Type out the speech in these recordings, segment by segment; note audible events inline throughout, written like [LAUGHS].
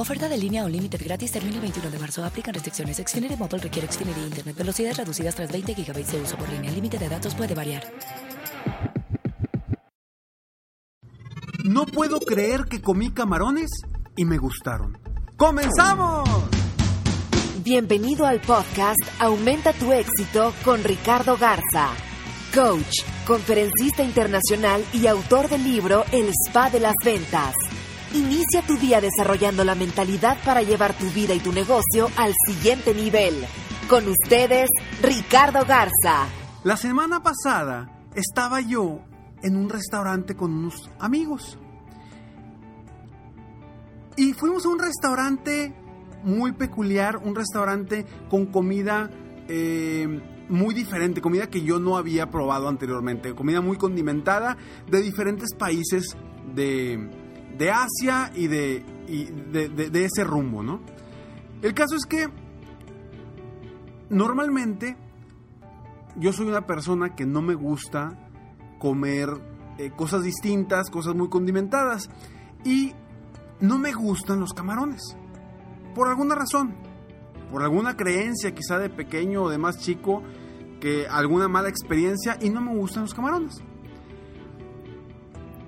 Oferta de línea o límite gratis termina el 21 de marzo. Aplican restricciones. Xfinity Mobile requiere Xfinity Internet. Velocidades reducidas tras 20 GB de uso por línea. El límite de datos puede variar. No puedo creer que comí camarones y me gustaron. ¡Comenzamos! Bienvenido al podcast Aumenta tu éxito con Ricardo Garza, coach, conferencista internacional y autor del libro El Spa de las Ventas. Inicia tu día desarrollando la mentalidad para llevar tu vida y tu negocio al siguiente nivel. Con ustedes, Ricardo Garza. La semana pasada estaba yo en un restaurante con unos amigos. Y fuimos a un restaurante muy peculiar, un restaurante con comida eh, muy diferente, comida que yo no había probado anteriormente, comida muy condimentada de diferentes países de, de Asia y, de, de ese rumbo, ¿no? El caso es que normalmente yo soy una persona que no me gusta comer eh, cosas distintas, cosas muy condimentadas. Y no me gustan los camarones. Por alguna razón. Por alguna creencia quizá de pequeño o de más chico. Que alguna mala experiencia y no me gustan los camarones.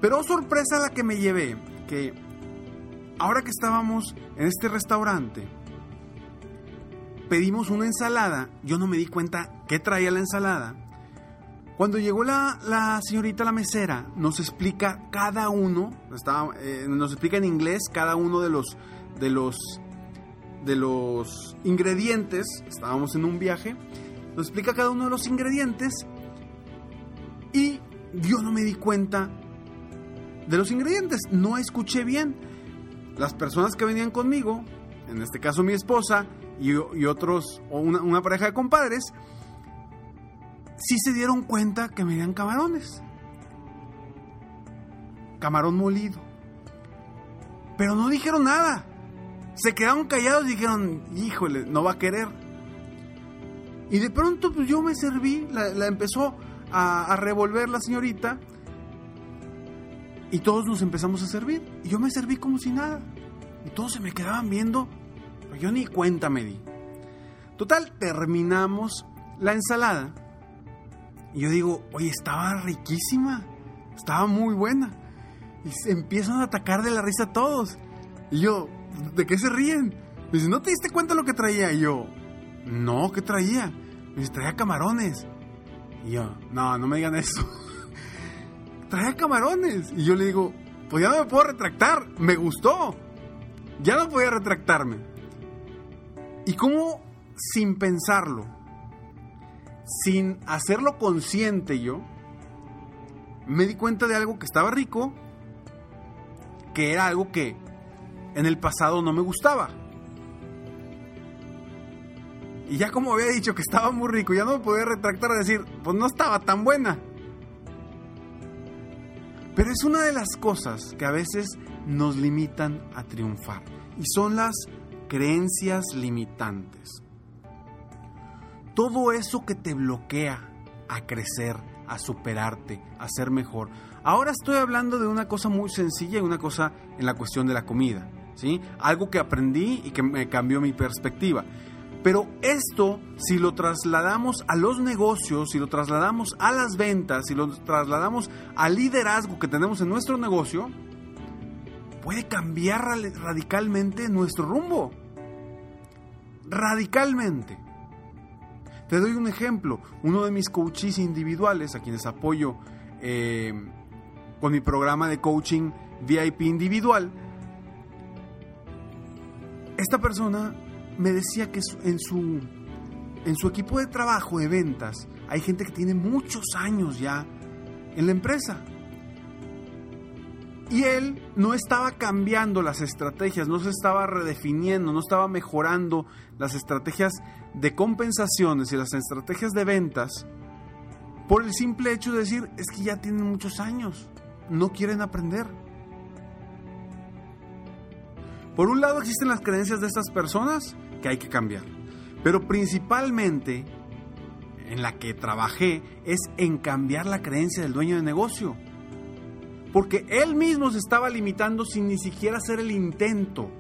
Pero oh, sorpresa la que me llevé. Ahora que estábamos en este restaurante. Pedimos una ensalada. Yo no me di cuenta qué traía la ensalada. Cuando llegó la, señorita la mesera, nos explica cada uno, eh, nos explica en inglés cada uno de los, de los, de los ingredientes. Estábamos en un viaje, nos explica cada uno de los ingredientes y yo no me di cuenta de los ingredientes, no escuché bien. Las personas que venían conmigo, en este caso mi esposa y, otros, o una, pareja de compadres, sí se dieron cuenta que me dieron camarones. Camarón molido. Pero no dijeron nada. Se quedaron callados y dijeron, híjole, no va a querer. Y de pronto pues yo me serví, la, empezó a, revolver la señorita. Y todos nos empezamos a servir. Y yo me serví como si nada. Y todos se me quedaban viendo. Pero yo ni cuenta me di. Total, terminamos la ensalada. Y yo digo, oye, estaba riquísima, estaba muy buena. Y se empiezan a atacar de la risa todos. Y yo, ¿de qué se ríen? Me dice, ¿no te diste cuenta lo que traía? Y yo, no, ¿qué traía? Me dice, traía camarones. Y yo, no, no me digan eso. [LAUGHS] traía camarones. Y yo le digo, pues ya no me puedo retractar, me gustó. Ya no podía retractarme. Y como sin pensarlo, sin hacerlo consciente yo, me di cuenta de algo que estaba rico, que era algo que en el pasado no me gustaba. Y ya como había dicho que estaba muy rico, ya no me podía retractar a decir, pues no estaba tan buena. Pero es una de las cosas que a veces nos limitan a triunfar. Y son las creencias limitantes todo eso que te bloquea a crecer, a superarte, a ser mejor. Ahora estoy hablando de una cosa muy sencilla y una cosa en la cuestión de la comida, ¿sí? Algo que aprendí y que me cambió mi perspectiva. Pero esto, si lo trasladamos a los negocios, si lo trasladamos a las ventas, si lo trasladamos al liderazgo que tenemos en nuestro negocio, puede cambiar radicalmente nuestro rumbo. Radicalmente. Te doy un ejemplo. Uno de mis coaches individuales, a quienes apoyo eh, con mi programa de coaching VIP individual, esta persona me decía que en su, en su equipo de trabajo de ventas hay gente que tiene muchos años ya en la empresa. Y él no estaba cambiando las estrategias, no se estaba redefiniendo, no estaba mejorando las estrategias de compensaciones y las estrategias de ventas por el simple hecho de decir, es que ya tienen muchos años, no quieren aprender. Por un lado existen las creencias de estas personas que hay que cambiar, pero principalmente en la que trabajé es en cambiar la creencia del dueño de negocio. Porque él mismo se estaba limitando sin ni siquiera hacer el intento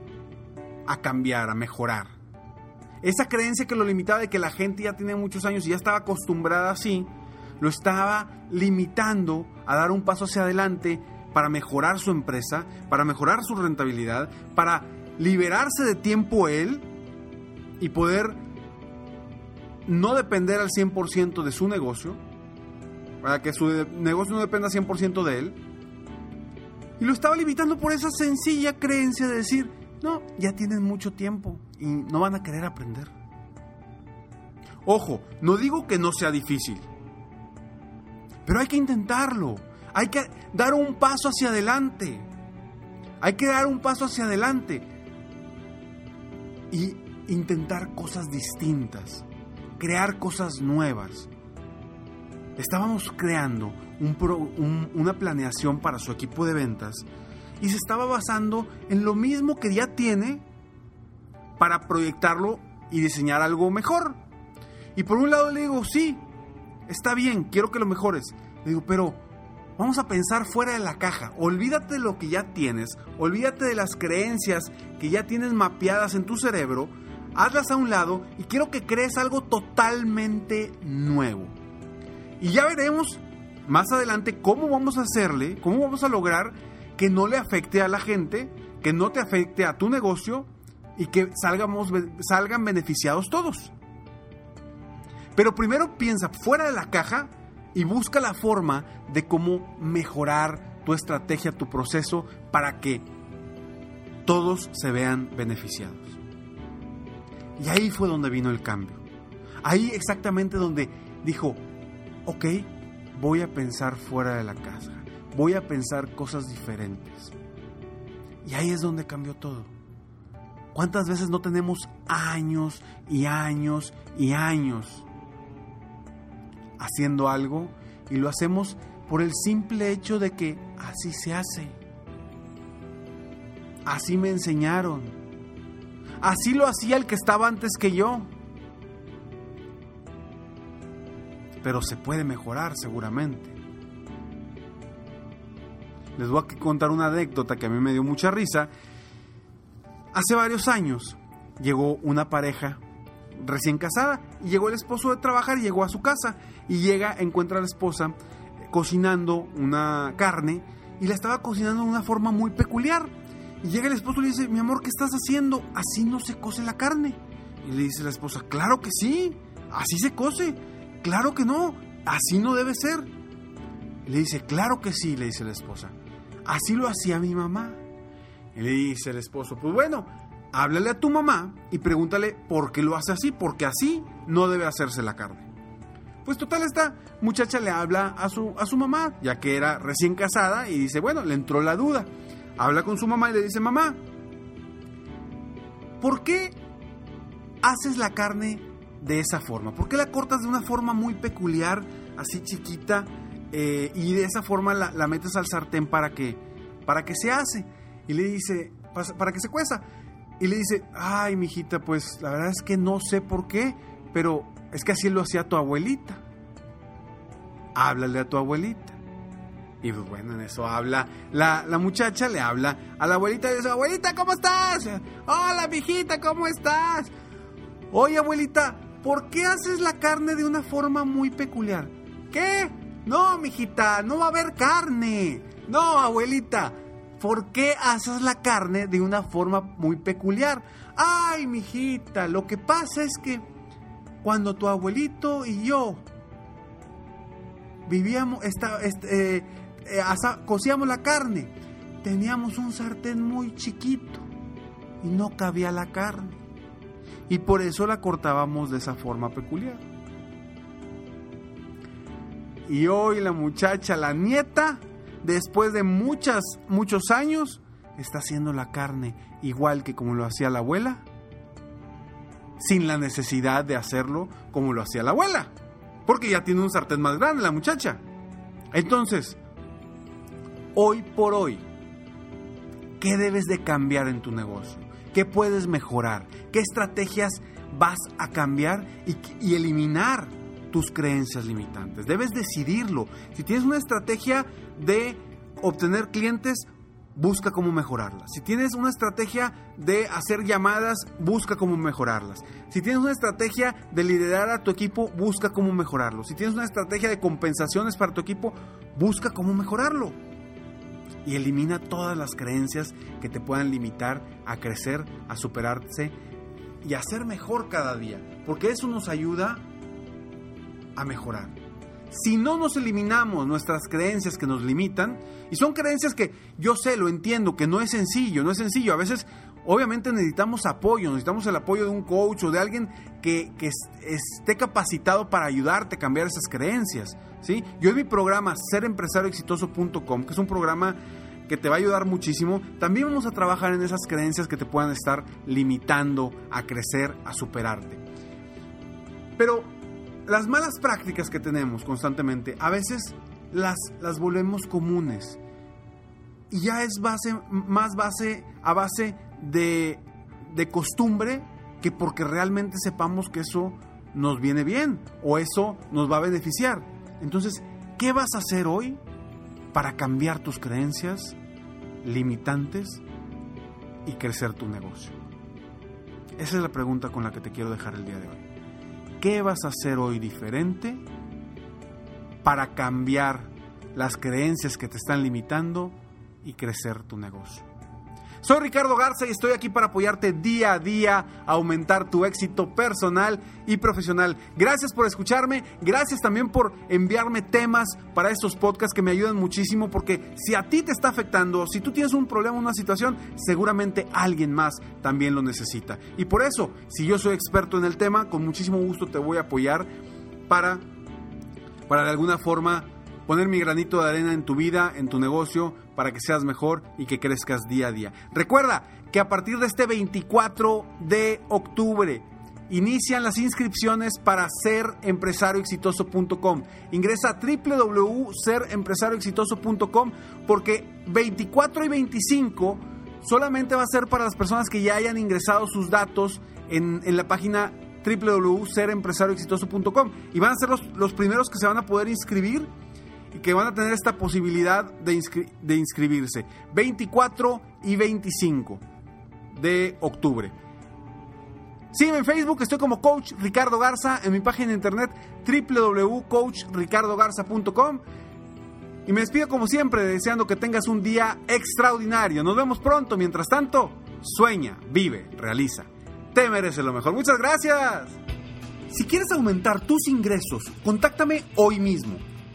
a cambiar, a mejorar. Esa creencia que lo limitaba de que la gente ya tiene muchos años y ya estaba acostumbrada así, lo estaba limitando a dar un paso hacia adelante para mejorar su empresa, para mejorar su rentabilidad, para liberarse de tiempo él y poder no depender al 100% de su negocio, para que su negocio no dependa 100% de él. Y lo estaba limitando por esa sencilla creencia de decir, no, ya tienen mucho tiempo y no van a querer aprender. Ojo, no digo que no sea difícil, pero hay que intentarlo. Hay que dar un paso hacia adelante. Hay que dar un paso hacia adelante. Y intentar cosas distintas. Crear cosas nuevas. Estábamos creando una planeación para su equipo de ventas y se estaba basando en lo mismo que ya tiene para proyectarlo y diseñar algo mejor. Y por un lado le digo, sí, está bien, quiero que lo mejores. Le digo, pero Vamos a pensar fuera de la caja. Olvídate de lo que ya tienes. Olvídate de las creencias que ya tienes mapeadas en tu cerebro. Hazlas a un lado y quiero que crees algo totalmente nuevo. Y ya veremos más adelante cómo vamos a hacerle, cómo vamos a lograr que no le afecte a la gente, que no te afecte a tu negocio y que salgamos, salgan beneficiados todos. Pero primero piensa fuera de la caja y busca la forma de cómo mejorar tu estrategia, tu proceso, para que todos se vean beneficiados. Y ahí fue donde vino el cambio. Ahí exactamente donde dijo, ok, voy a pensar fuera de la casa, voy a pensar cosas diferentes. Y ahí es donde cambió todo. ¿Cuántas veces no tenemos años y años y años haciendo algo y lo hacemos por el simple hecho de que así se hace. Así me enseñaron. Así lo hacía el que estaba antes que yo. Pero se puede mejorar seguramente. Les voy a contar una anécdota que a mí me dio mucha risa. Hace varios años llegó una pareja recién casada y llegó el esposo de trabajar y llegó a su casa y llega, encuentra a la esposa cocinando una carne y la estaba cocinando de una forma muy peculiar. Y llega el esposo y le dice, mi amor, ¿qué estás haciendo? Así no se cose la carne. Y le dice la esposa, claro que sí, así se cose. Claro que no, así no debe ser. Le dice, claro que sí, le dice la esposa. Así lo hacía mi mamá. Y le dice el esposo, pues bueno, háblale a tu mamá y pregúntale por qué lo hace así, porque así no debe hacerse la carne. Pues total, esta muchacha le habla a su, a su mamá, ya que era recién casada, y dice, bueno, le entró la duda. Habla con su mamá y le dice, mamá, ¿por qué haces la carne de esa forma? ¿Por qué la cortas de una forma muy peculiar, así chiquita, eh, y de esa forma la, metes al sartén para que, para que se hace? Y le dice, para que se cueza. Y le dice, ay, mijita, pues la verdad es que no sé por qué, pero es que así lo hacía tu abuelita. Háblale a tu abuelita. Y pues bueno, en eso habla la, muchacha, le habla a la abuelita y dice, abuelita, ¿cómo estás? Hola, mijita, ¿cómo estás? Oye, abuelita, ¿por qué haces la carne de una forma muy peculiar? ¿Qué? No, mijita, no va a haber carne. No, abuelita, ¿por qué haces la carne de una forma muy peculiar? Ay, mijita, lo que pasa es que cuando tu abuelito y yo vivíamos, esta, este, eh, eh, cocíamos la carne, teníamos un sartén muy chiquito y no cabía la carne. Y por eso la cortábamos de esa forma peculiar. Y hoy la muchacha, la nieta, después de muchas, muchos años, está haciendo la carne igual que como lo hacía la abuela, sin la necesidad de hacerlo como lo hacía la abuela, porque ya tiene un sartén más grande la muchacha. Entonces, hoy por hoy, ¿qué debes de cambiar en tu negocio? ¿Qué puedes mejorar? ¿Qué estrategias vas a cambiar y, y eliminar tus creencias limitantes? Debes decidirlo. Si tienes una estrategia de obtener clientes, busca cómo mejorarlas. Si tienes una estrategia de hacer llamadas, busca cómo mejorarlas. Si tienes una estrategia de liderar a tu equipo, busca cómo mejorarlo. Si tienes una estrategia de compensaciones para tu equipo, busca cómo mejorarlo. Y elimina todas las creencias que te puedan limitar a crecer, a superarse y a ser mejor cada día. Porque eso nos ayuda a mejorar. Si no nos eliminamos nuestras creencias que nos limitan, y son creencias que yo sé, lo entiendo, que no es sencillo, no es sencillo. A veces, obviamente necesitamos apoyo, necesitamos el apoyo de un coach o de alguien que, que es- esté capacitado para ayudarte a cambiar esas creencias. ¿sí? Yo en mi programa serempresarioexitoso.com, que es un programa que te va a ayudar muchísimo, también vamos a trabajar en esas creencias que te puedan estar limitando a crecer, a superarte. Pero las malas prácticas que tenemos constantemente, a veces las, las volvemos comunes. Y ya es base, más base a base de, de costumbre que porque realmente sepamos que eso nos viene bien o eso nos va a beneficiar. Entonces, ¿qué vas a hacer hoy para cambiar tus creencias limitantes y crecer tu negocio? Esa es la pregunta con la que te quiero dejar el día de hoy. ¿Qué vas a hacer hoy diferente para cambiar las creencias que te están limitando y crecer tu negocio? Soy Ricardo Garza y estoy aquí para apoyarte día a día a aumentar tu éxito personal y profesional. Gracias por escucharme, gracias también por enviarme temas para estos podcasts que me ayudan muchísimo porque si a ti te está afectando, si tú tienes un problema, una situación, seguramente alguien más también lo necesita. Y por eso, si yo soy experto en el tema, con muchísimo gusto te voy a apoyar para, para de alguna forma poner mi granito de arena en tu vida, en tu negocio, para que seas mejor y que crezcas día a día. Recuerda que a partir de este 24 de octubre inician las inscripciones para serempresarioexitoso.com. Ingresa a www.serempresarioexitoso.com porque 24 y 25 solamente va a ser para las personas que ya hayan ingresado sus datos en, en la página www.serempresarioexitoso.com y van a ser los, los primeros que se van a poder inscribir que van a tener esta posibilidad de inscribirse 24 y 25 de octubre. Sígueme en Facebook, estoy como Coach Ricardo Garza, en mi página de internet www.coachricardogarza.com y me despido como siempre deseando que tengas un día extraordinario. Nos vemos pronto, mientras tanto, sueña, vive, realiza. Te mereces lo mejor. Muchas gracias. Si quieres aumentar tus ingresos, contáctame hoy mismo.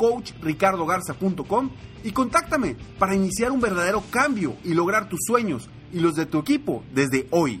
www.coachricardogarza.com y contáctame para iniciar un verdadero cambio y lograr tus sueños y los de tu equipo desde hoy.